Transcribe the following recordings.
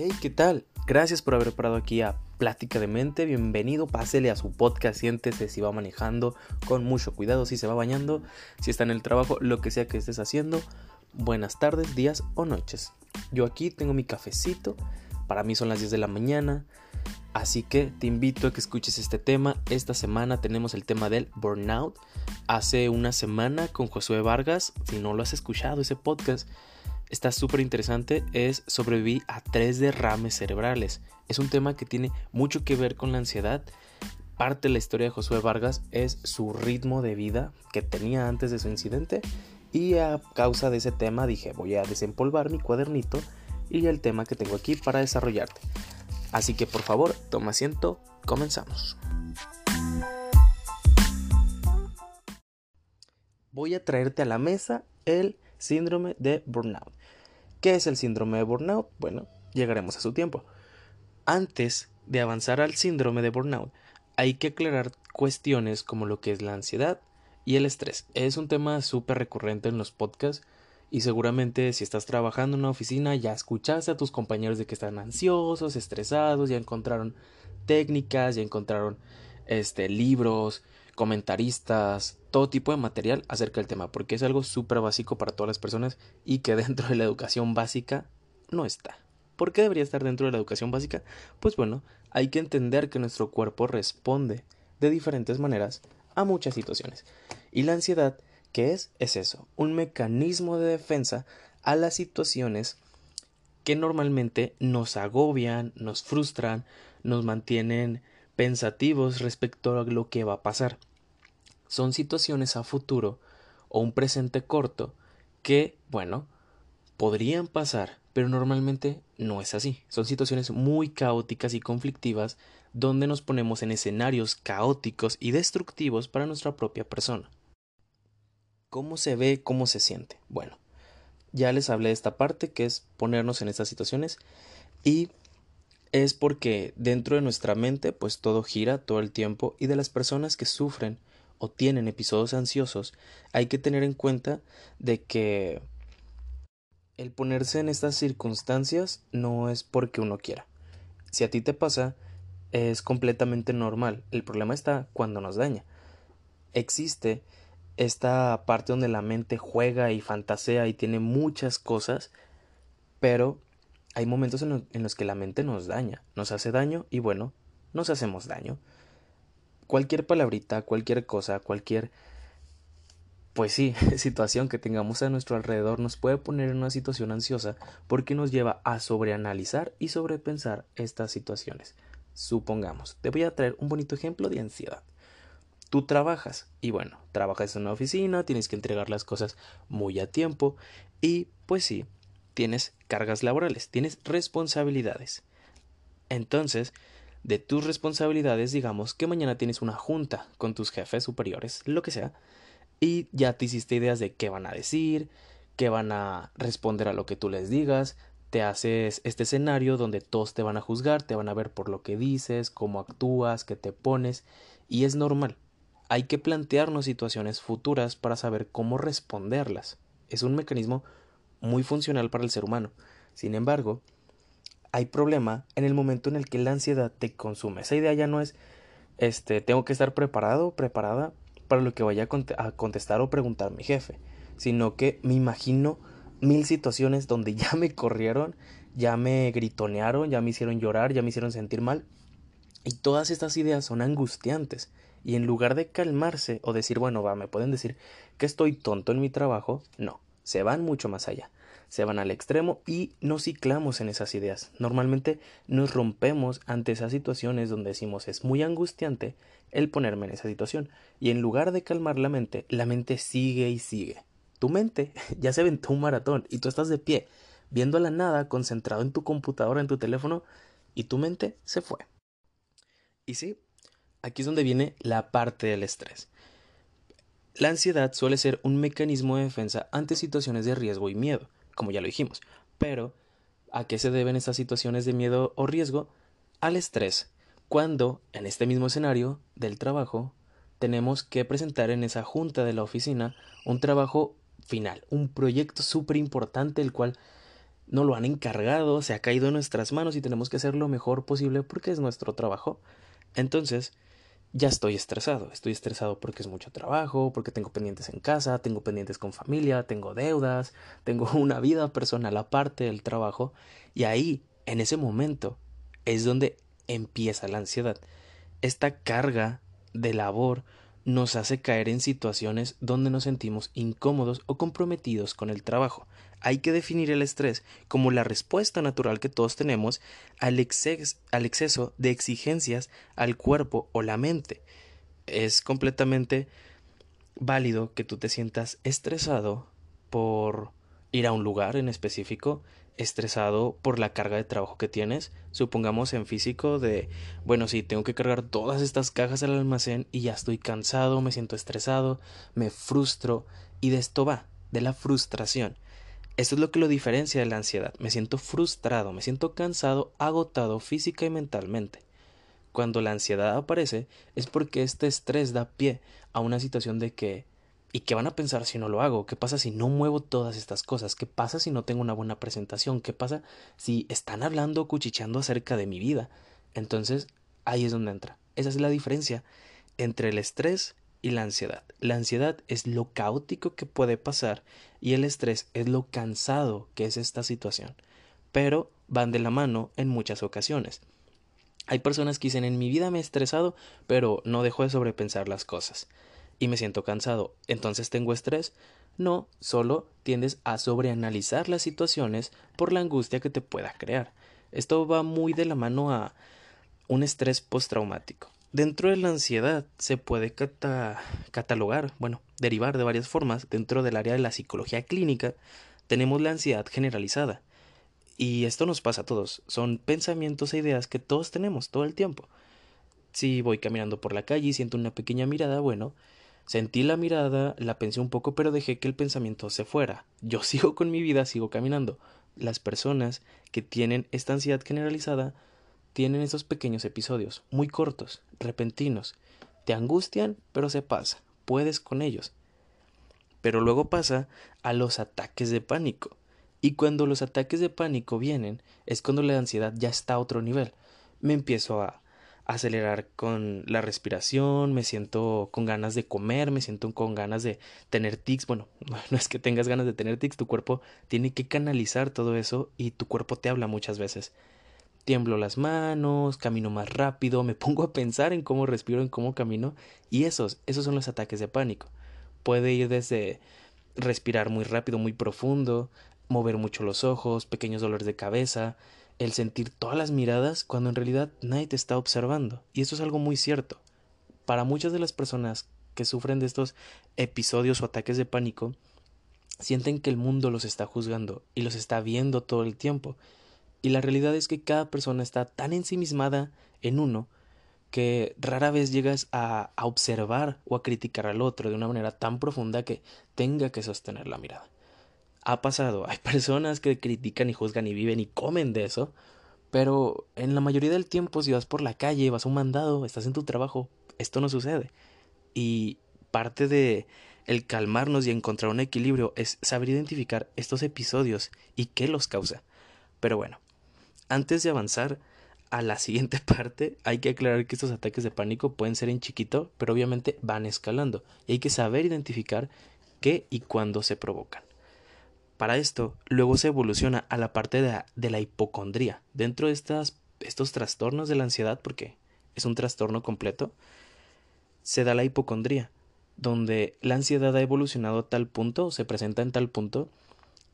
Hey, ¿qué tal? Gracias por haber parado aquí a Plática de Mente. Bienvenido, pásele a su podcast, siéntese si va manejando con mucho cuidado, si se va bañando, si está en el trabajo, lo que sea que estés haciendo. Buenas tardes, días o noches. Yo aquí tengo mi cafecito, para mí son las 10 de la mañana, así que te invito a que escuches este tema. Esta semana tenemos el tema del burnout. Hace una semana con Josué Vargas, si no lo has escuchado ese podcast, está súper interesante, es sobrevivir a tres derrames cerebrales. Es un tema que tiene mucho que ver con la ansiedad. Parte de la historia de Josué Vargas es su ritmo de vida que tenía antes de su incidente y a causa de ese tema dije voy a desempolvar mi cuadernito y el tema que tengo aquí para desarrollarte. Así que por favor, toma asiento, comenzamos. Voy a traerte a la mesa el síndrome de burnout. ¿Qué es el síndrome de burnout? Bueno, llegaremos a su tiempo. Antes de avanzar al síndrome de burnout, hay que aclarar cuestiones como lo que es la ansiedad y el estrés. Es un tema súper recurrente en los podcasts y seguramente si estás trabajando en una oficina ya escuchaste a tus compañeros de que están ansiosos, estresados, ya encontraron técnicas, ya encontraron este libros, comentaristas, todo tipo de material acerca del tema, porque es algo súper básico para todas las personas y que dentro de la educación básica no está. ¿Por qué debería estar dentro de la educación básica? Pues bueno, hay que entender que nuestro cuerpo responde de diferentes maneras a muchas situaciones. Y la ansiedad, ¿qué es? Es eso, un mecanismo de defensa a las situaciones que normalmente nos agobian, nos frustran, nos mantienen pensativos respecto a lo que va a pasar son situaciones a futuro o un presente corto que, bueno, podrían pasar, pero normalmente no es así. Son situaciones muy caóticas y conflictivas donde nos ponemos en escenarios caóticos y destructivos para nuestra propia persona. ¿Cómo se ve? ¿Cómo se siente? Bueno, ya les hablé de esta parte que es ponernos en estas situaciones y es porque dentro de nuestra mente pues todo gira todo el tiempo y de las personas que sufren o tienen episodios ansiosos, hay que tener en cuenta de que el ponerse en estas circunstancias no es porque uno quiera. Si a ti te pasa, es completamente normal. El problema está cuando nos daña. Existe esta parte donde la mente juega y fantasea y tiene muchas cosas, pero hay momentos en, los que la mente nos daña, nos hace daño y bueno, nos hacemos daño cualquier palabrita, cualquier cosa, cualquier pues sí, situación que tengamos a nuestro alrededor nos puede poner en una situación ansiosa porque nos lleva a sobreanalizar y sobrepensar estas situaciones. Supongamos, te voy a traer un bonito ejemplo de ansiedad. Tú trabajas y bueno, trabajas en una oficina, tienes que entregar las cosas muy a tiempo y pues sí, tienes cargas laborales, tienes responsabilidades. Entonces, de tus responsabilidades, digamos que mañana tienes una junta con tus jefes superiores, lo que sea, y ya te hiciste ideas de qué van a decir, qué van a responder a lo que tú les digas, te haces este escenario donde todos te van a juzgar, te van a ver por lo que dices, cómo actúas, qué te pones, y es normal. Hay que plantearnos situaciones futuras para saber cómo responderlas. Es un mecanismo muy funcional para el ser humano. Sin embargo, hay problema en el momento en el que la ansiedad te consume. Esa idea ya no es, este, tengo que estar preparado, preparada para lo que vaya a contestar o preguntar mi jefe, sino que me imagino mil situaciones donde ya me corrieron, ya me gritonearon, ya me hicieron llorar, ya me hicieron sentir mal. Y todas estas ideas son angustiantes. Y en lugar de calmarse o decir, bueno, va, me pueden decir que estoy tonto en mi trabajo, no, se van mucho más allá se van al extremo y nos ciclamos en esas ideas. Normalmente nos rompemos ante esas situaciones donde decimos es muy angustiante el ponerme en esa situación y en lugar de calmar la mente, la mente sigue y sigue. Tu mente ya se aventó un maratón y tú estás de pie, viendo la nada, concentrado en tu computadora, en tu teléfono y tu mente se fue. Y sí, aquí es donde viene la parte del estrés. La ansiedad suele ser un mecanismo de defensa ante situaciones de riesgo y miedo como ya lo dijimos. Pero, ¿a qué se deben estas situaciones de miedo o riesgo? Al estrés, cuando, en este mismo escenario del trabajo, tenemos que presentar en esa junta de la oficina un trabajo final, un proyecto súper importante el cual no lo han encargado, se ha caído en nuestras manos y tenemos que hacer lo mejor posible porque es nuestro trabajo. Entonces, ya estoy estresado. Estoy estresado porque es mucho trabajo, porque tengo pendientes en casa, tengo pendientes con familia, tengo deudas, tengo una vida personal aparte del trabajo. Y ahí, en ese momento, es donde empieza la ansiedad. Esta carga de labor nos hace caer en situaciones donde nos sentimos incómodos o comprometidos con el trabajo. Hay que definir el estrés como la respuesta natural que todos tenemos al, al exceso de exigencias al cuerpo o la mente. Es completamente válido que tú te sientas estresado por ir a un lugar en específico, estresado por la carga de trabajo que tienes, supongamos en físico de, bueno, sí, tengo que cargar todas estas cajas al almacén y ya estoy cansado, me siento estresado, me frustro y de esto va, de la frustración. Esto es lo que lo diferencia de la ansiedad. Me siento frustrado, me siento cansado, agotado física y mentalmente. Cuando la ansiedad aparece es porque este estrés da pie a una situación de que ¿Y qué van a pensar si no lo hago? ¿Qué pasa si no muevo todas estas cosas? ¿Qué pasa si no tengo una buena presentación? ¿Qué pasa si están hablando o cuchicheando acerca de mi vida? Entonces, ahí es donde entra. Esa es la diferencia entre el estrés y la ansiedad. La ansiedad es lo caótico que puede pasar y el estrés es lo cansado que es esta situación. Pero van de la mano en muchas ocasiones. Hay personas que dicen en mi vida me he estresado, pero no dejo de sobrepensar las cosas y me siento cansado, entonces tengo estrés. No, solo tiendes a sobreanalizar las situaciones por la angustia que te pueda crear. Esto va muy de la mano a un estrés postraumático. Dentro de la ansiedad se puede catalogar, bueno, derivar de varias formas. Dentro del área de la psicología clínica tenemos la ansiedad generalizada. Y esto nos pasa a todos. Son pensamientos e ideas que todos tenemos todo el tiempo. Si voy caminando por la calle y siento una pequeña mirada, bueno, Sentí la mirada, la pensé un poco, pero dejé que el pensamiento se fuera. Yo sigo con mi vida, sigo caminando. Las personas que tienen esta ansiedad generalizada tienen esos pequeños episodios, muy cortos, repentinos. Te angustian, pero se pasa. Puedes con ellos. Pero luego pasa a los ataques de pánico. Y cuando los ataques de pánico vienen, es cuando la ansiedad ya está a otro nivel. Me empiezo a acelerar con la respiración, me siento con ganas de comer, me siento con ganas de tener tics. Bueno, no es que tengas ganas de tener tics, tu cuerpo tiene que canalizar todo eso y tu cuerpo te habla muchas veces. Tiemblo las manos, camino más rápido, me pongo a pensar en cómo respiro, en cómo camino y esos, esos son los ataques de pánico. Puede ir desde respirar muy rápido, muy profundo, mover mucho los ojos, pequeños dolores de cabeza, el sentir todas las miradas cuando en realidad nadie te está observando. Y eso es algo muy cierto. Para muchas de las personas que sufren de estos episodios o ataques de pánico, sienten que el mundo los está juzgando y los está viendo todo el tiempo. Y la realidad es que cada persona está tan ensimismada en uno que rara vez llegas a, a observar o a criticar al otro de una manera tan profunda que tenga que sostener la mirada ha pasado. Hay personas que critican y juzgan y viven y comen de eso. Pero en la mayoría del tiempo, si vas por la calle, vas a un mandado, estás en tu trabajo, esto no sucede. Y parte de el calmarnos y encontrar un equilibrio es saber identificar estos episodios y qué los causa. Pero bueno, antes de avanzar a la siguiente parte, hay que aclarar que estos ataques de pánico pueden ser en chiquito, pero obviamente van escalando. Y hay que saber identificar qué y cuándo se provocan. Para esto, luego se evoluciona a la parte de la, hipocondría. Dentro de estos trastornos de la ansiedad, porque es un trastorno completo, se da la hipocondría, donde la ansiedad ha evolucionado a tal punto, se presenta en tal punto,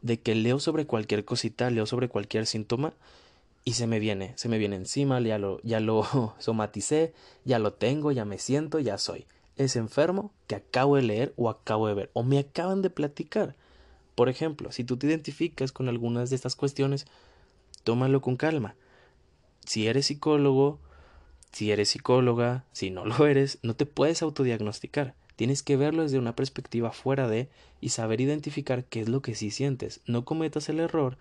de que leo sobre cualquier cosita, leo sobre cualquier síntoma y se me viene, se me viene encima, ya lo, ya lo somaticé, ya lo tengo, ya me siento, ya soy. Es enfermo que acabo de leer o acabo de ver o me acaban de platicar. Por ejemplo, si tú te identificas con algunas de estas cuestiones, tómalo con calma. Si eres psicólogo, si eres psicóloga, si no lo eres, no te puedes autodiagnosticar. Tienes que verlo desde una perspectiva fuera de y saber identificar qué es lo que sí sientes. No cometas el error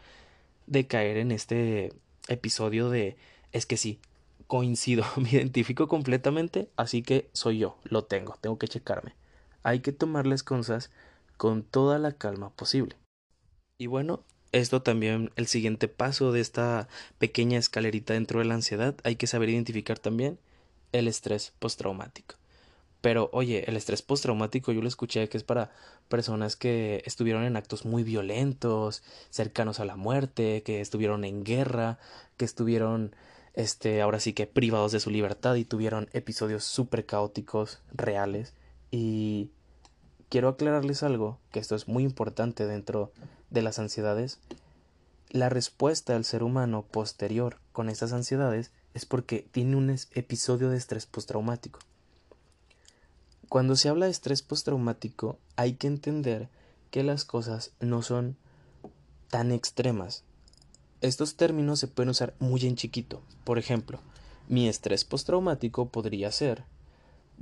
de caer en este episodio de es que sí, coincido, me identifico completamente, así que soy yo, lo tengo, tengo que checarme. Hay que tomar las cosas con toda la calma posible. Y bueno, esto también, el siguiente paso de esta pequeña escalerita dentro de la ansiedad, hay que saber identificar también el estrés postraumático. Pero oye, el estrés postraumático yo lo escuché que es para personas que estuvieron en actos muy violentos, cercanos a la muerte, que estuvieron en guerra, que estuvieron este ahora sí que privados de su libertad y tuvieron episodios súper caóticos, reales. Y quiero aclararles algo, que esto es muy importante dentro de las ansiedades. La respuesta del ser humano posterior con estas ansiedades es porque tiene un episodio de estrés postraumático. Cuando se habla de estrés postraumático, hay que entender que las cosas no son tan extremas. Estos términos se pueden usar muy en chiquito. Por ejemplo, mi estrés postraumático podría ser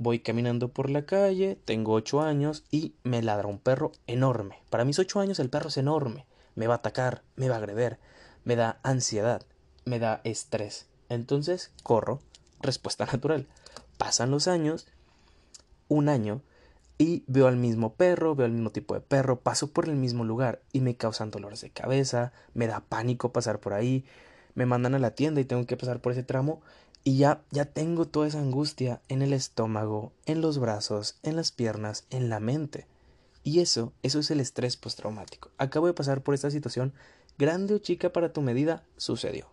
voy caminando por la calle, tengo ocho años y me ladra un perro enorme. Para mis ocho años el perro es enorme. Me va a atacar, me va a agreder, me da ansiedad, me da estrés. Entonces corro, respuesta natural. Pasan los años un año y veo al mismo perro, veo el mismo tipo de perro, paso por el mismo lugar y me causan dolores de cabeza, me da pánico pasar por ahí, me mandan a la tienda y tengo que pasar por ese tramo y ya ya tengo toda esa angustia en el estómago, en los brazos, en las piernas, en la mente. Y eso, eso es el estrés postraumático. Acabo de pasar por esta situación, grande o chica para tu medida, sucedió.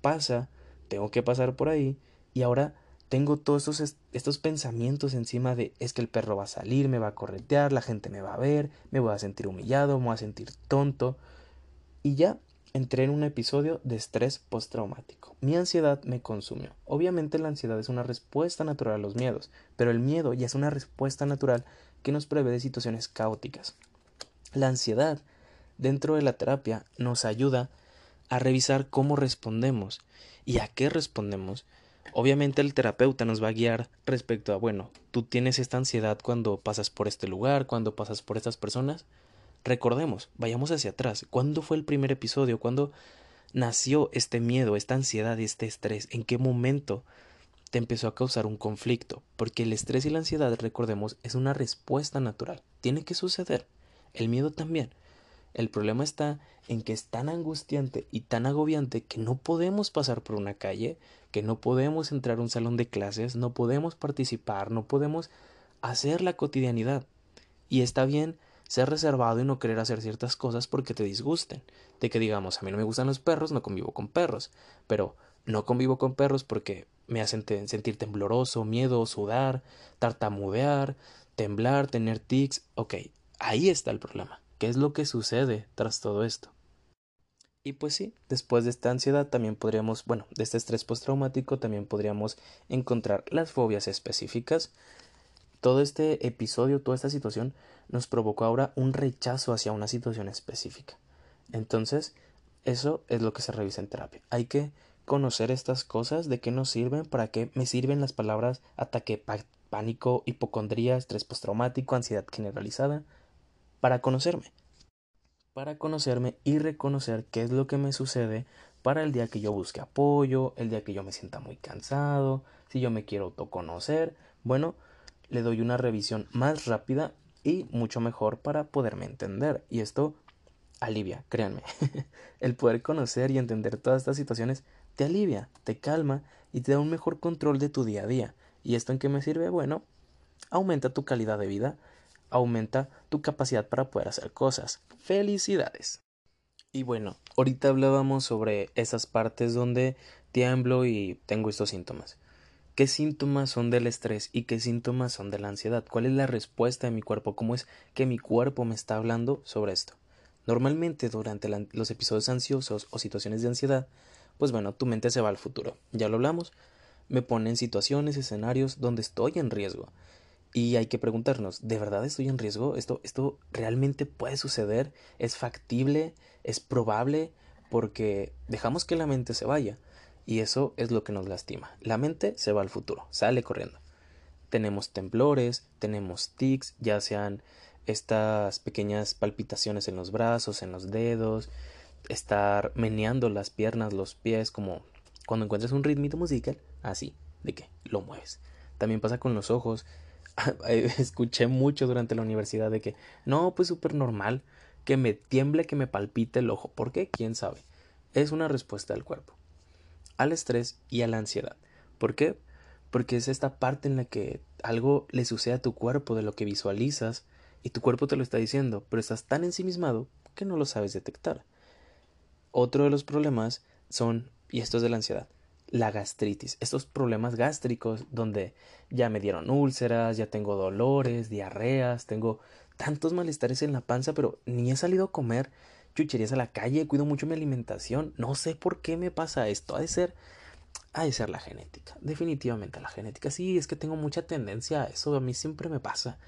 Pasa, tengo que pasar por ahí y ahora tengo todos estos, estos pensamientos encima de es que el perro va a salir, me va a corretear, la gente me va a ver, me voy a sentir humillado, me voy a sentir tonto. Y ya entré en un episodio de estrés postraumático. Mi ansiedad me consumió. Obviamente la ansiedad es una respuesta natural a los miedos, pero el miedo ya es una respuesta natural que nos prevé de situaciones caóticas. La ansiedad dentro de la terapia nos ayuda a revisar cómo respondemos y a qué respondemos Obviamente el terapeuta nos va a guiar respecto a, bueno, tú tienes esta ansiedad cuando pasas por este lugar, cuando pasas por estas personas. Recordemos, vayamos hacia atrás. ¿Cuándo fue el primer episodio? ¿Cuándo nació este miedo, esta ansiedad y este estrés? ¿En qué momento te empezó a causar un conflicto? Porque el estrés y la ansiedad, recordemos, es una respuesta natural. Tiene que suceder. El miedo también. El problema está en que es tan angustiante y tan agobiante que no podemos pasar por una calle, que no podemos entrar a un salón de clases, no podemos participar, no podemos hacer la cotidianidad. Y está bien ser reservado y no querer hacer ciertas cosas porque te disgusten. De que digamos, a mí no me gustan los perros, no convivo con perros, pero no convivo con perros porque me hacen sentir tembloroso, miedo, sudar, tartamudear, temblar, tener tics. Ok, ahí está el problema. ¿Qué es lo que sucede tras todo esto? Y pues sí, después de esta ansiedad también podríamos, bueno, de este estrés postraumático también podríamos encontrar las fobias específicas. Todo este episodio, toda esta situación nos provocó ahora un rechazo hacia una situación específica. Entonces, eso es lo que se revisa en terapia. Hay que conocer estas cosas, de qué nos sirven, para qué me sirven las palabras ataque, pánico, hipocondría, estrés postraumático, ansiedad generalizada, para conocerme. Para conocerme y reconocer qué es lo que me sucede para el día que yo busque apoyo, el día que yo me sienta muy cansado, si yo me quiero autoconocer, bueno, le doy una revisión más rápida y mucho mejor para poderme entender. Y esto alivia, créanme. el poder conocer y entender todas estas situaciones te alivia, te calma y te da un mejor control de tu día a día. ¿Y esto en qué me sirve? Bueno, aumenta tu calidad de vida, aumenta tu capacidad para poder hacer cosas. Felicidades. Y bueno, ahorita hablábamos sobre esas partes donde tiemblo y tengo estos síntomas. ¿Qué síntomas son del estrés y qué síntomas son de la ansiedad? ¿Cuál es la respuesta de mi cuerpo? ¿Cómo es que mi cuerpo me está hablando sobre esto? Normalmente durante los episodios ansiosos o situaciones de ansiedad, pues bueno, tu mente se va al futuro. Ya lo hablamos. Me pone en situaciones, escenarios donde estoy en riesgo. Y hay que preguntarnos, ¿de verdad estoy en riesgo? ¿Esto, esto realmente puede suceder? ¿Es factible? ¿Es probable? Porque dejamos que la mente se vaya. Y eso es lo que nos lastima. La mente se va al futuro, sale corriendo. Tenemos temblores, tenemos tics, ya sean estas pequeñas palpitaciones en los brazos, en los dedos, estar meneando las piernas, los pies, como cuando encuentras un ritmito musical, así, de que lo mueves. También pasa con los ojos, escuché mucho durante la universidad de que no, pues súper normal. que me tiemble, que me palpite el ojo. ¿Por qué? ¿Quién sabe? Es una respuesta del cuerpo. Al estrés y a la ansiedad. ¿Por qué? Porque es esta parte en la que algo le sucede a tu cuerpo de lo que visualizas y tu cuerpo te lo está diciendo, pero estás tan ensimismado que no lo sabes detectar. Otro de los problemas son, y esto es de la ansiedad, la gastritis, estos problemas gástricos donde ya me dieron úlceras, ya tengo dolores, diarreas, tengo tantos malestares en la panza, pero ni he salido a comer chucherías a la calle, cuido mucho mi alimentación, no sé por qué me pasa esto, ha de ser ha de ser la genética, definitivamente la genética. Sí, es que tengo mucha tendencia a eso, a mí siempre me pasa.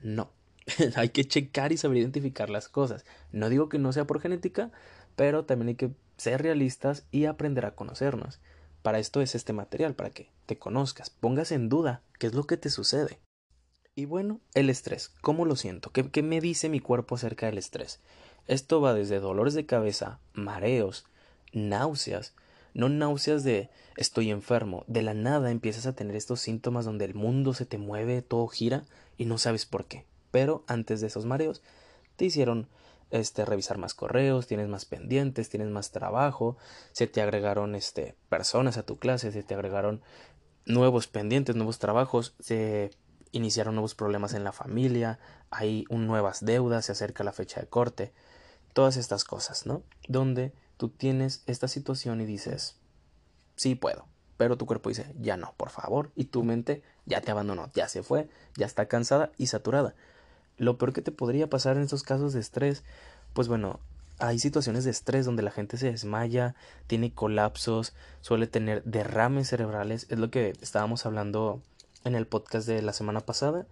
No, hay que checar y saber identificar las cosas. No digo que no sea por genética, pero también hay que ser realistas y aprender a conocernos. Para esto es este material, para que te conozcas, pongas en duda qué es lo que te sucede. Y bueno, el estrés, ¿cómo lo siento? ¿Qué, ¿Qué, me dice mi cuerpo acerca del estrés? Esto va desde dolores de cabeza, mareos, náuseas, no náuseas de estoy enfermo, de la nada empiezas a tener estos síntomas donde el mundo se te mueve, todo gira y no sabes por qué. Pero antes de esos mareos te hicieron este revisar más correos, tienes más pendientes, tienes más trabajo, se te agregaron este personas a tu clase, se te agregaron nuevos pendientes, nuevos trabajos, se iniciaron nuevos problemas en la familia, hay un, nuevas deudas, se acerca la fecha de corte, todas estas cosas, ¿no? Donde tú tienes esta situación y dices, sí puedo, pero tu cuerpo dice, ya no, por favor, y tu mente ya te abandonó, ya se fue, ya está cansada y saturada. Lo peor que te podría pasar en estos casos de estrés, pues bueno, hay situaciones de estrés donde la gente se desmaya, tiene colapsos, suele tener derrames cerebrales, es lo que estábamos hablando en el podcast de la semana pasada.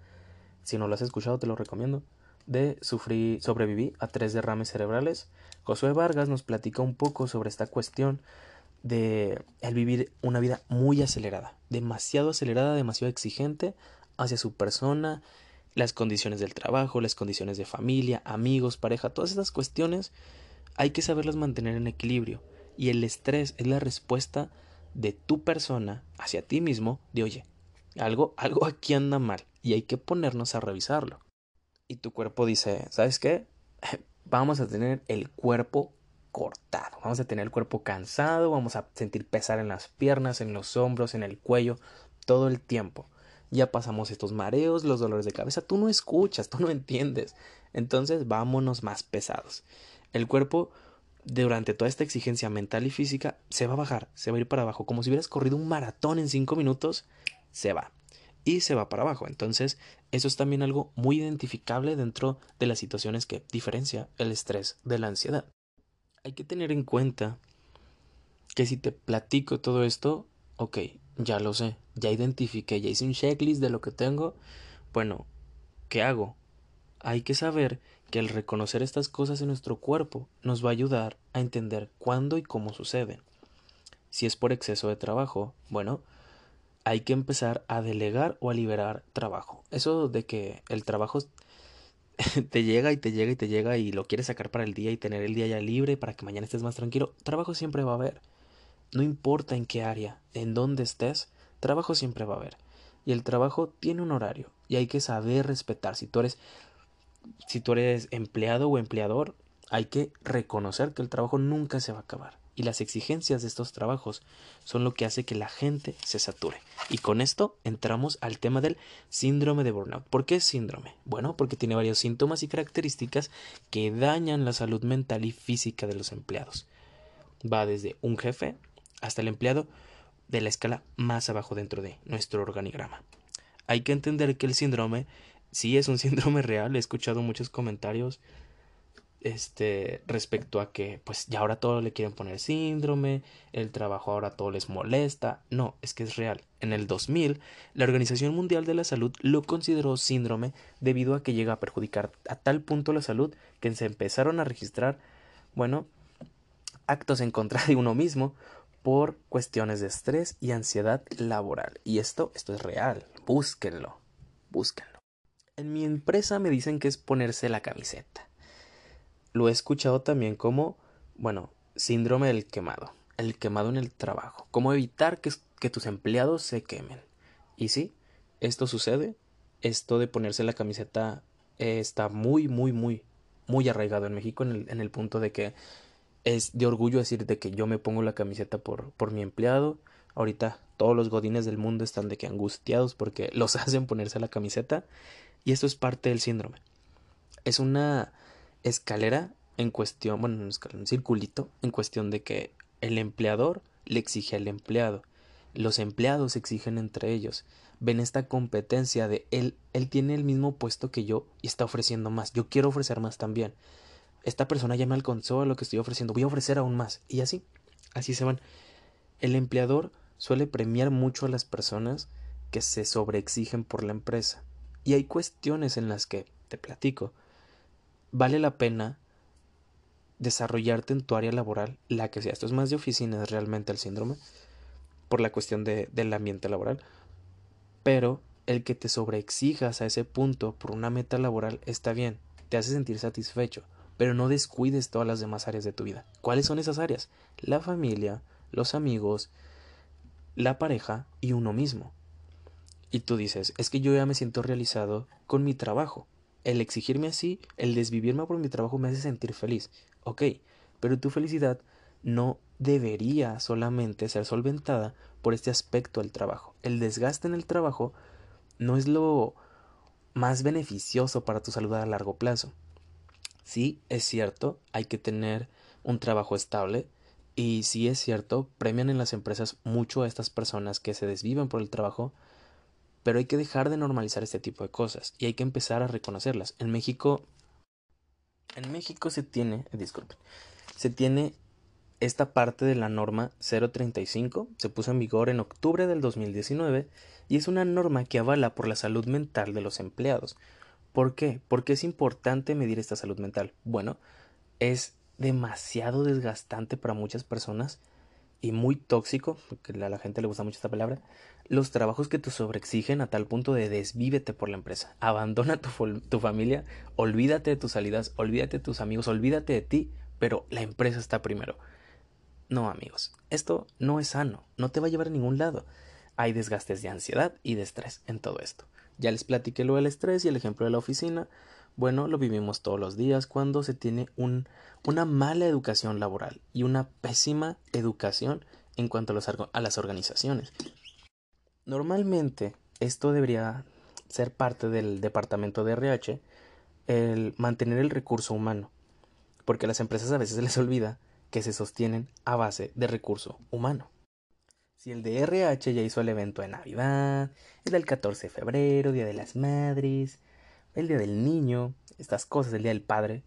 Si no lo has escuchado, te lo recomiendo de sufrir, sobreviví a tres derrames cerebrales. Josué Vargas nos platica un poco sobre esta cuestión de el vivir una vida muy acelerada, demasiado acelerada, demasiado exigente hacia su persona, las condiciones del trabajo, las condiciones de familia, amigos, pareja, todas estas cuestiones hay que saberlas mantener en equilibrio. Y el estrés es la respuesta de tu persona hacia ti mismo de oye, algo, algo aquí anda mal y hay que ponernos a revisarlo y tu cuerpo dice, ¿sabes qué? Vamos a tener el cuerpo cortado, vamos a tener el cuerpo cansado, vamos a sentir pesar en las piernas, en los hombros, en el cuello, todo el tiempo. Ya pasamos estos mareos, los dolores de cabeza, tú no escuchas, tú no entiendes. Entonces vámonos más pesados. El cuerpo durante toda esta exigencia mental y física se va a bajar, se va a ir para abajo, como si hubieras corrido un maratón en cinco minutos, se va y se va para abajo. Entonces, eso es también algo muy identificable dentro de las situaciones que diferencia el estrés de la ansiedad. Hay que tener en cuenta que si te platico todo esto, ok, ya lo sé, ya identifiqué, ya hice un checklist de lo que tengo, bueno, ¿qué hago? Hay que saber que el reconocer estas cosas en nuestro cuerpo nos va a ayudar a entender cuándo y cómo suceden. Si es por exceso de trabajo, bueno, hay que empezar a delegar o a liberar trabajo. Eso de que el trabajo te llega y te llega y te llega y lo quieres sacar para el día y tener el día ya libre para que mañana estés más tranquilo, trabajo siempre va a haber. No importa en qué área, en dónde estés, trabajo siempre va a haber. Y el trabajo tiene un horario y hay que saber respetar. Si tú eres si tú eres empleado o empleador, hay que reconocer que el trabajo nunca se va a acabar y las exigencias de estos trabajos son lo que hace que la gente se sature. Y con esto entramos al tema del síndrome de burnout. ¿Por qué síndrome? Bueno, porque tiene varios síntomas y características que dañan la salud mental y física de los empleados. Va desde un jefe hasta el empleado de la escala más abajo dentro de nuestro organigrama. Hay que entender que el síndrome sí es un síndrome real, he escuchado muchos comentarios este respecto a que pues ya ahora todo le quieren poner síndrome, el trabajo ahora todo les molesta. No, es que es real. En el 2000, la Organización Mundial de la Salud lo consideró síndrome debido a que llega a perjudicar a tal punto la salud que se empezaron a registrar, bueno, actos en contra de uno mismo por cuestiones de estrés y ansiedad laboral. Y esto, esto es real. Búsquenlo. Búsquenlo. En mi empresa me dicen que es ponerse la camiseta lo he escuchado también como, bueno, síndrome del quemado, el quemado en el trabajo, cómo evitar que, que tus empleados se quemen. Y sí, esto sucede, esto de ponerse la camiseta eh, está muy, muy, muy, muy arraigado en México en el, en el punto de que es de orgullo decir de que yo me pongo la camiseta por, por mi empleado. Ahorita todos los godines del mundo están de que angustiados porque los hacen ponerse la camiseta y esto es parte del síndrome. Es una escalera en cuestión, bueno, un circulito en cuestión de que el empleador le exige al empleado. Los empleados exigen entre ellos. Ven esta competencia de él, él tiene el mismo puesto que yo y está ofreciendo más. Yo quiero ofrecer más también esta persona ya me alcanzó a lo que estoy ofreciendo, voy a ofrecer aún más. Y así, así se van. El empleador suele premiar mucho a las personas que se sobreexigen por la empresa. Y hay cuestiones en las que, te platico, vale la pena desarrollarte en tu área laboral, la que sea. Esto es más de oficina, es realmente el síndrome, por la cuestión de, del ambiente laboral. Pero el que te sobreexijas a ese punto por una meta laboral está bien, te hace sentir satisfecho pero no descuides todas las demás áreas de tu vida. ¿Cuáles son esas áreas? La familia, los amigos, la pareja y uno mismo. Y tú dices, es que yo ya me siento realizado con mi trabajo. El exigirme así, el desvivirme por mi trabajo me hace sentir feliz. Ok, pero tu felicidad no debería solamente ser solventada por este aspecto del trabajo. El desgaste en el trabajo no es lo más beneficioso para tu salud a largo plazo. Sí, es cierto, hay que tener un trabajo estable y sí es cierto, premian en las empresas mucho a estas personas que se desviven por el trabajo, pero hay que dejar de normalizar este tipo de cosas y hay que empezar a reconocerlas. En México en México se tiene, disculpen, se tiene esta parte de la norma 035, se puso en vigor en octubre del 2019 y es una norma que avala por la salud mental de los empleados. ¿Por qué? Porque es importante medir esta salud mental. Bueno, es demasiado desgastante para muchas personas y muy tóxico, porque a la gente le gusta mucho esta palabra, los trabajos que te sobreexigen a tal punto de desvívete por la empresa. Abandona tu, tu familia, olvídate de tus salidas, olvídate de tus amigos, olvídate de ti, pero la empresa está primero. No, amigos, esto no es sano, no te va a llevar a ningún lado. Hay desgastes de ansiedad y de estrés en todo esto. Ya les platiqué lo del estrés y el ejemplo de la oficina. Bueno, lo vivimos todos los días cuando se tiene un, una mala educación laboral y una pésima educación en cuanto a, las organizaciones. Normalmente esto debería ser parte del departamento de RH, el mantener el recurso humano, porque a las empresas a veces se les olvida que se sostienen a base de recurso humano. Si el de ya hizo el evento de Navidad, el del 14 de febrero, Día de las Madres, el Día del Niño, estas cosas, el Día del Padre,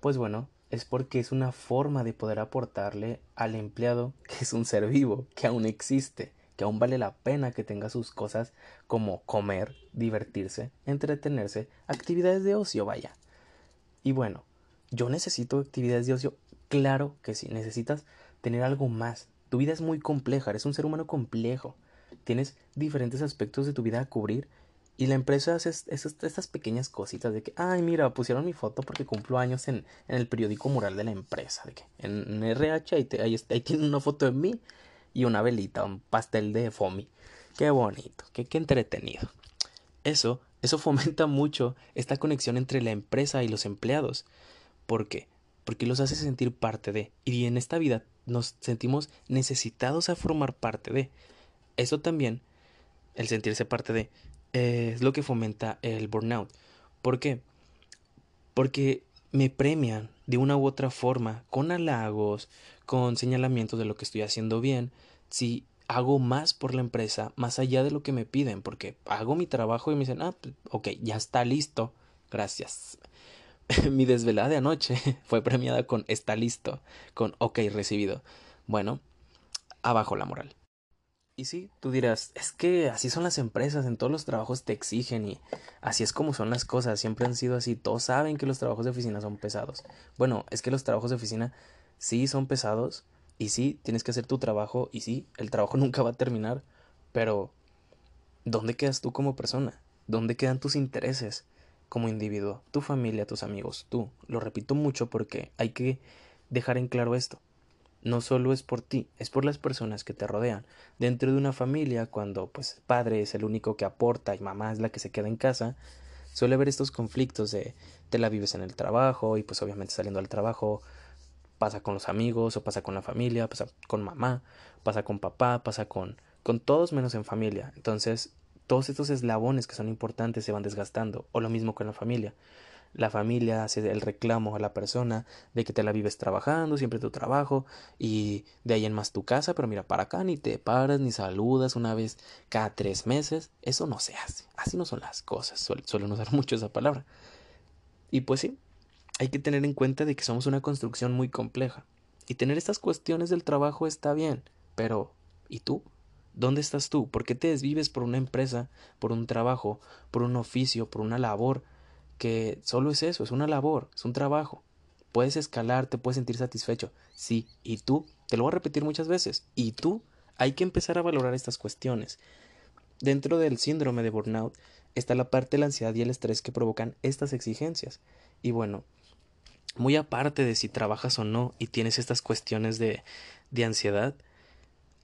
pues bueno, es porque es una forma de poder aportarle al empleado que es un ser vivo, que aún existe, que aún vale la pena que tenga sus cosas como comer, divertirse, entretenerse, actividades de ocio, vaya. Y bueno, yo necesito actividades de ocio, claro que sí, necesitas tener algo más, tu vida es muy compleja, eres un ser humano complejo. Tienes diferentes aspectos de tu vida a cubrir y la empresa hace estas pequeñas cositas de que, ay, mira, pusieron mi foto porque cumplo años en, el periódico mural de la empresa. De que en, RH ahí, ahí, ahí, tienen una foto de mí y una velita, un pastel de foamy. Qué bonito, qué, qué entretenido. Eso, eso fomenta mucho esta conexión entre la empresa y los empleados. ¿Por qué? Porque los hace sentir parte de. Y en esta vida nos sentimos necesitados a formar parte de. Eso también, el sentirse parte de, es lo que fomenta el burnout. ¿Por qué? Porque me premian de una u otra forma, con halagos, con señalamientos de lo que estoy haciendo bien, si hago más por la empresa, más allá de lo que me piden, porque hago mi trabajo y me dicen, ah, pues, ok, ya está listo, gracias. mi desvelada de anoche fue premiada con está listo, con ok recibido. Bueno, abajo la moral. Y sí, tú dirás, es que así son las empresas, en todos los trabajos te exigen y así es como son las cosas, siempre han sido así, todos saben que los trabajos de oficina son pesados. Bueno, es que los trabajos de oficina sí son pesados y sí tienes que hacer tu trabajo y sí, el trabajo nunca va a terminar, pero ¿dónde quedas tú como persona? ¿Dónde quedan tus intereses? como individuo, tu familia, tus amigos, tú. Lo repito mucho porque hay que dejar en claro esto. No solo es por ti, es por las personas que te rodean. Dentro de una familia, cuando pues padre es el único que aporta y mamá es la que se queda en casa, suele haber estos conflictos de te la vives en el trabajo y pues obviamente saliendo al trabajo pasa con los amigos o pasa con la familia, pasa con mamá, pasa con papá, pasa con con todos menos en familia. Entonces, todos estos eslabones que son importantes se van desgastando o lo mismo con la familia. La familia hace el reclamo a la persona de que te la vives trabajando, siempre tu trabajo, y de ahí en más tu casa, pero mira, para acá ni te paras, ni saludas una vez cada tres meses. Eso no se hace. Así no son las cosas. suelen usar mucho esa palabra. Y pues sí, hay que tener en cuenta de que somos una construcción muy compleja. Y tener estas cuestiones del trabajo está bien, pero ¿y tú? ¿Dónde estás tú? ¿Por qué te desvives por una empresa, por un trabajo, por un oficio, por una labor? Que solo es eso, es una labor, es un trabajo. Puedes escalar, te puedes sentir satisfecho. Sí, y tú, te lo voy a repetir muchas veces, y tú, hay que empezar a valorar estas cuestiones. Dentro del síndrome de burnout está la parte de la ansiedad y el estrés que provocan estas exigencias. Y bueno, muy aparte de si trabajas o no y tienes estas cuestiones de, de ansiedad,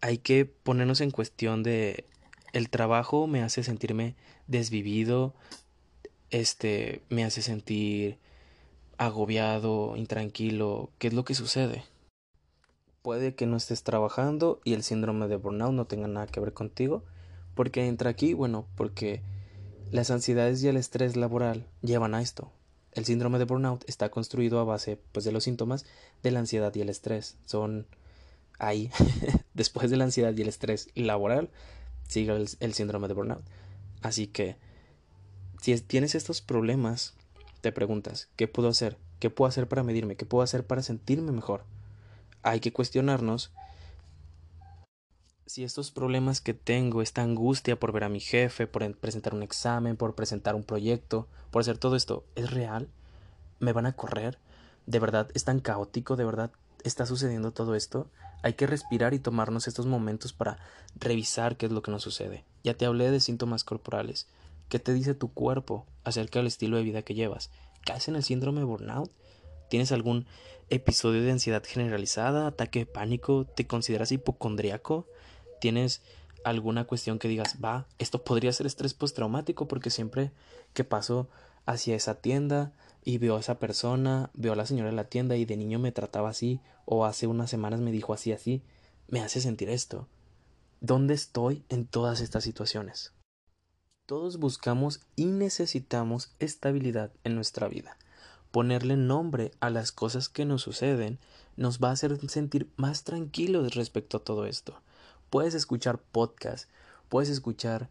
hay que ponernos en cuestión de el trabajo me hace sentirme desvivido, este me hace sentir agobiado, intranquilo, ¿qué es lo que sucede? Puede que no estés trabajando y el síndrome de burnout no tenga nada que ver contigo, porque entra aquí, bueno, porque las ansiedades y el estrés laboral llevan a esto. El síndrome de burnout está construido a base pues de los síntomas de la ansiedad y el estrés. Son ahí, después de la ansiedad y el estrés laboral, sigue el, síndrome de burnout. Así que, si tienes estos problemas, te preguntas, ¿qué puedo hacer? ¿Qué puedo hacer para medirme? ¿Qué puedo hacer para sentirme mejor? Hay que cuestionarnos si estos problemas que tengo, esta angustia por ver a mi jefe, por presentar un examen, por presentar un proyecto, por hacer todo esto, ¿es real? ¿Me van a correr? ¿De verdad es tan caótico? ¿De verdad está sucediendo todo esto? Hay que respirar y tomarnos estos momentos para revisar qué es lo que nos sucede. Ya te hablé de síntomas corporales. ¿Qué te dice tu cuerpo acerca del estilo de vida que llevas? ¿Caes en el síndrome de burnout? ¿Tienes algún episodio de ansiedad generalizada, ataque de pánico? ¿Te consideras hipocondriaco? ¿Tienes alguna cuestión que digas, va, esto podría ser estrés postraumático porque siempre que paso hacia esa tienda y veo a esa persona, veo a la señora de la tienda y de niño me trataba así, o hace unas semanas me dijo así, así, me hace sentir esto. ¿Dónde estoy en todas estas situaciones? Todos buscamos y necesitamos estabilidad en nuestra vida. Ponerle nombre a las cosas que nos suceden nos va a hacer sentir más tranquilos respecto a todo esto. Puedes escuchar podcasts, puedes escuchar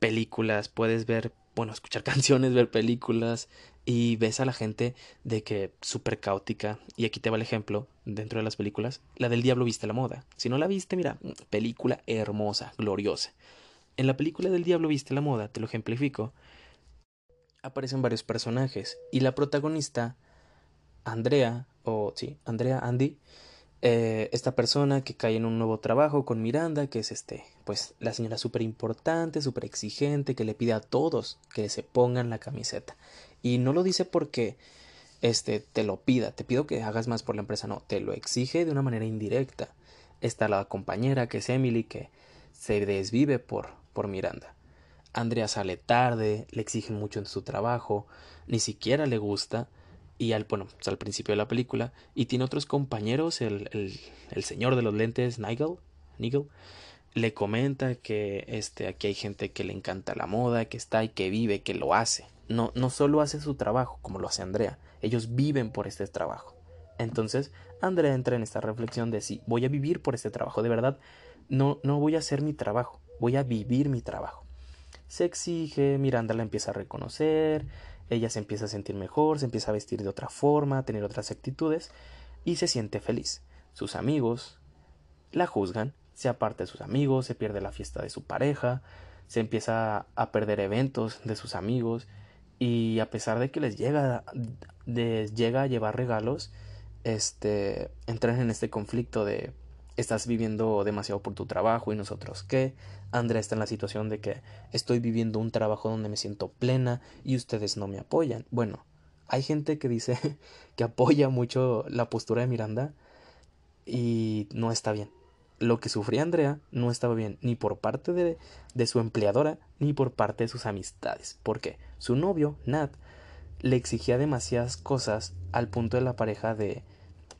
películas, puedes ver bueno, escuchar canciones, ver películas y ves a la gente de que súper caótica. Y aquí te va el ejemplo dentro de las películas. La del Diablo viste la moda. Si no la viste, mira, película hermosa, gloriosa. En la película del Diablo viste la moda, te lo ejemplifico, aparecen varios personajes y la protagonista, Andrea, o sí, Andrea Andy, eh, esta persona que cae en un nuevo trabajo con Miranda, que es este, pues la señora súper importante, súper exigente, que le pide a todos que se pongan la camiseta. Y no lo dice porque este te lo pida, te pido que hagas más por la empresa, no, te lo exige de una manera indirecta. Está la compañera que es Emily, que se desvive por, por Miranda. Andrea sale tarde, le exigen mucho en su trabajo, ni siquiera le gusta, y al, bueno, pues al principio de la película, y tiene otros compañeros, el, el, el señor de los lentes, Nigel, Nigel, le comenta que este, aquí hay gente que le encanta la moda, que está y que vive, que lo hace. No, no solo hace su trabajo, como lo hace Andrea, ellos viven por este trabajo. Entonces, Andrea entra en esta reflexión de si voy a vivir por este trabajo, de verdad, no, no voy a hacer mi trabajo, voy a vivir mi trabajo. Se exige, Miranda la empieza a reconocer, ella se empieza a sentir mejor, se empieza a vestir de otra forma, a tener otras actitudes y se siente feliz. Sus amigos la juzgan, se aparta de sus amigos, se pierde la fiesta de su pareja, se empieza a perder eventos de sus amigos y a pesar de que les llega, les llega a llevar regalos, este, entran en este conflicto de estás viviendo demasiado por tu trabajo y nosotros qué. Andrea está en la situación de que estoy viviendo un trabajo donde me siento plena y ustedes no me apoyan. Bueno, hay gente que dice que apoya mucho la postura de Miranda y no está bien. lo que sufría Andrea no estaba bien ni por parte de, de su empleadora ni por parte de sus amistades. Porque su novio, Nat, le exigía demasiadas cosas al punto de la pareja de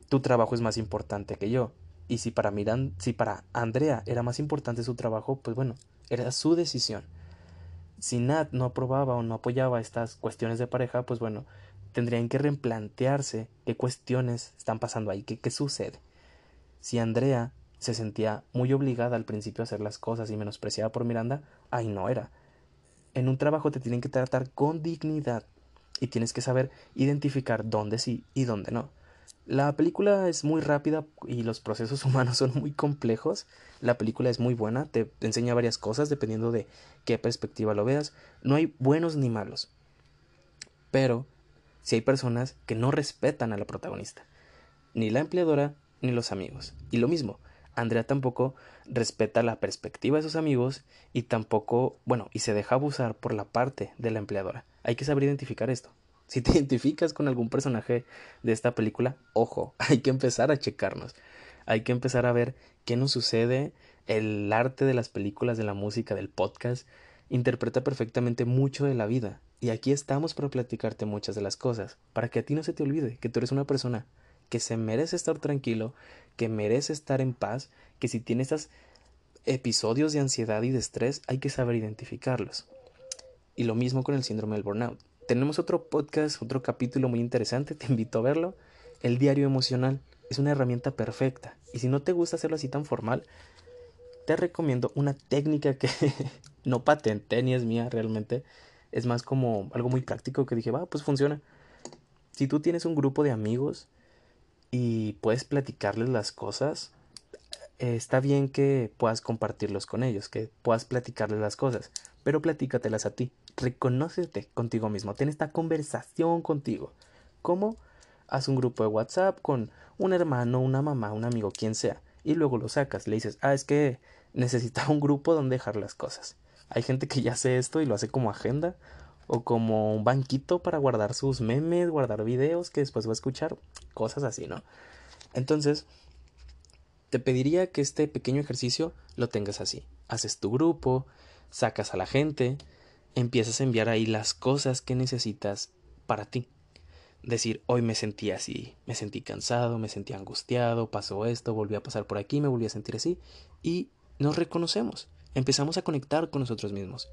tu trabajo es más importante que yo. Y si para Miran, si para Andrea era más importante su trabajo, pues bueno, era su decisión. Si Nat no aprobaba o no apoyaba estas cuestiones de pareja, pues bueno, tendrían que replantearse qué cuestiones están pasando ahí, qué, qué sucede. Si Andrea se sentía muy obligada al principio a hacer las cosas y menospreciada por Miranda, ahí no era. En un trabajo te tienen que tratar con dignidad y tienes que saber identificar dónde sí y dónde no. La película es muy rápida y los procesos humanos son muy complejos. La película es muy buena, te, enseña varias cosas dependiendo de qué perspectiva lo veas. No hay buenos ni malos. Pero si hay personas que no respetan a la protagonista, ni la empleadora ni los amigos. Y lo mismo, Andrea tampoco respeta la perspectiva de sus amigos y tampoco, bueno, y se deja abusar por la parte de la empleadora. Hay que saber identificar esto. Si te identificas con algún personaje de esta película, ojo, hay que empezar a checarnos. Hay que empezar a ver qué nos sucede. El arte de las películas, de la música, del podcast, interpreta perfectamente mucho de la vida. Y aquí estamos para platicarte muchas de las cosas, para que a ti no se te olvide que tú eres una persona que se merece estar tranquilo, que merece estar en paz, que si tiene estos episodios de ansiedad y de estrés hay que saber identificarlos. Y lo mismo con el síndrome del burnout. Tenemos otro podcast, otro capítulo muy interesante, te invito a verlo. El diario emocional es una herramienta perfecta. Y si no te gusta hacerlo así tan formal, te recomiendo una técnica que no patenté ni es mía realmente. Es más como algo muy práctico que dije, va, pues funciona. Si tú tienes un grupo de amigos y puedes platicarles las cosas, eh, está bien que puedas compartirlos con ellos, que puedas platicarles las cosas, pero platícatelas a ti. Reconócete contigo mismo, ten esta conversación contigo. ¿Cómo? Haz un grupo de WhatsApp con un hermano, una mamá, un amigo, quien sea, y luego lo sacas. Le dices, ah, es que necesitaba un grupo donde dejar las cosas. Hay gente que ya hace esto y lo hace como agenda o como un banquito para guardar sus memes, guardar videos que después va a escuchar, cosas así, ¿no? Entonces, te pediría que este pequeño ejercicio lo tengas así. Haces tu grupo, sacas a la gente, empiezas a enviar ahí las cosas que necesitas para ti. Decir, hoy me sentí así, me sentí cansado, me sentí angustiado, pasó esto, volví a pasar por aquí, me volví a sentir así, y nos reconocemos, empezamos a conectar con nosotros mismos.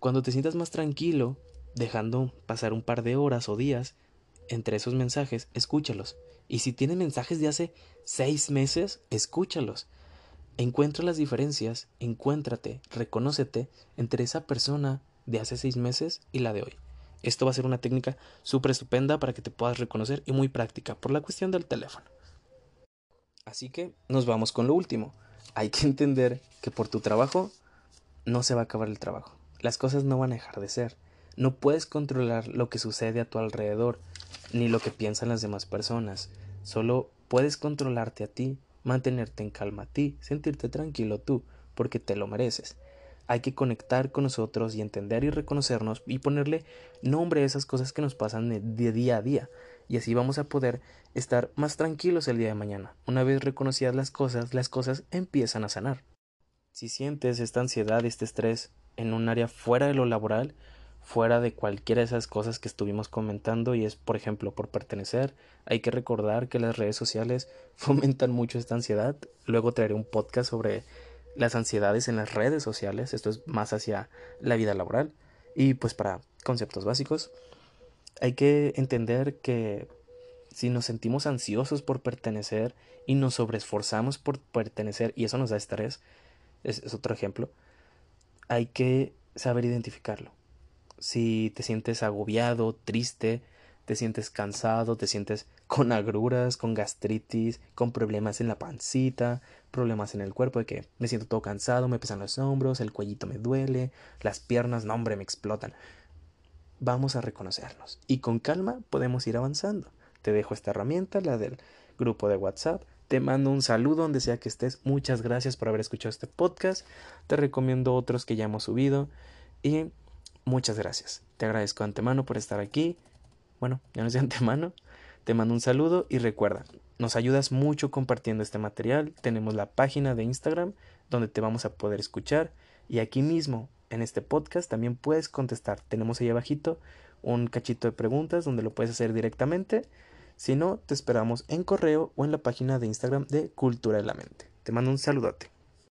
Cuando te sientas más tranquilo, dejando pasar un par de horas o días entre esos mensajes, escúchalos. Y si tienes mensajes de hace seis meses, escúchalos. Encuentra las diferencias, encuéntrate, reconócete entre esa persona de hace seis meses y la de hoy. Esto va a ser una técnica súper estupenda para que te puedas reconocer y muy práctica por la cuestión del teléfono. Así que nos vamos con lo último. Hay que entender que por tu trabajo no se va a acabar el trabajo las cosas no van a dejar de ser. No puedes controlar lo que sucede a tu alrededor, ni lo que piensan las demás personas. Solo puedes controlarte a ti, mantenerte en calma a ti, sentirte tranquilo tú, porque te lo mereces. Hay que conectar con nosotros y entender y reconocernos y ponerle nombre a esas cosas que nos pasan de día a día. Y así vamos a poder estar más tranquilos el día de mañana. Una vez reconocidas las cosas, las cosas empiezan a sanar. Si sientes esta ansiedad, este estrés, en un área fuera de lo laboral, fuera de cualquiera de esas cosas que estuvimos comentando y es por ejemplo por pertenecer hay que recordar que las redes sociales fomentan mucho esta ansiedad luego traeré un podcast sobre las ansiedades en las redes sociales esto es más hacia la vida laboral y pues para conceptos básicos hay que entender que si nos sentimos ansiosos por pertenecer y nos sobreesforzamos por pertenecer y eso nos da estrés es otro ejemplo hay que saber identificarlo. Si te sientes agobiado, triste, te sientes cansado, te sientes con agruras, con gastritis, con problemas en la pancita, problemas en el cuerpo de que me siento todo cansado, me pesan los hombros, el cuellito me duele, las piernas, no hombre, me explotan. Vamos a reconocernos y con calma podemos ir avanzando. Te dejo esta herramienta, la del grupo de WhatsApp, te mando un saludo donde sea que estés. Muchas gracias por haber escuchado este podcast. Te recomiendo otros que ya hemos subido. Y muchas gracias. Te agradezco de antemano por estar aquí. Bueno, ya no es de antemano. Te mando un saludo y recuerda, nos ayudas mucho compartiendo este material. Tenemos la página de Instagram donde te vamos a poder escuchar y aquí mismo en este podcast también puedes contestar. Tenemos ahí abajito un cachito de preguntas donde lo puedes hacer directamente. Si no, te esperamos en correo o en la página de Instagram de Cultura de la Mente. Te mando un saludote.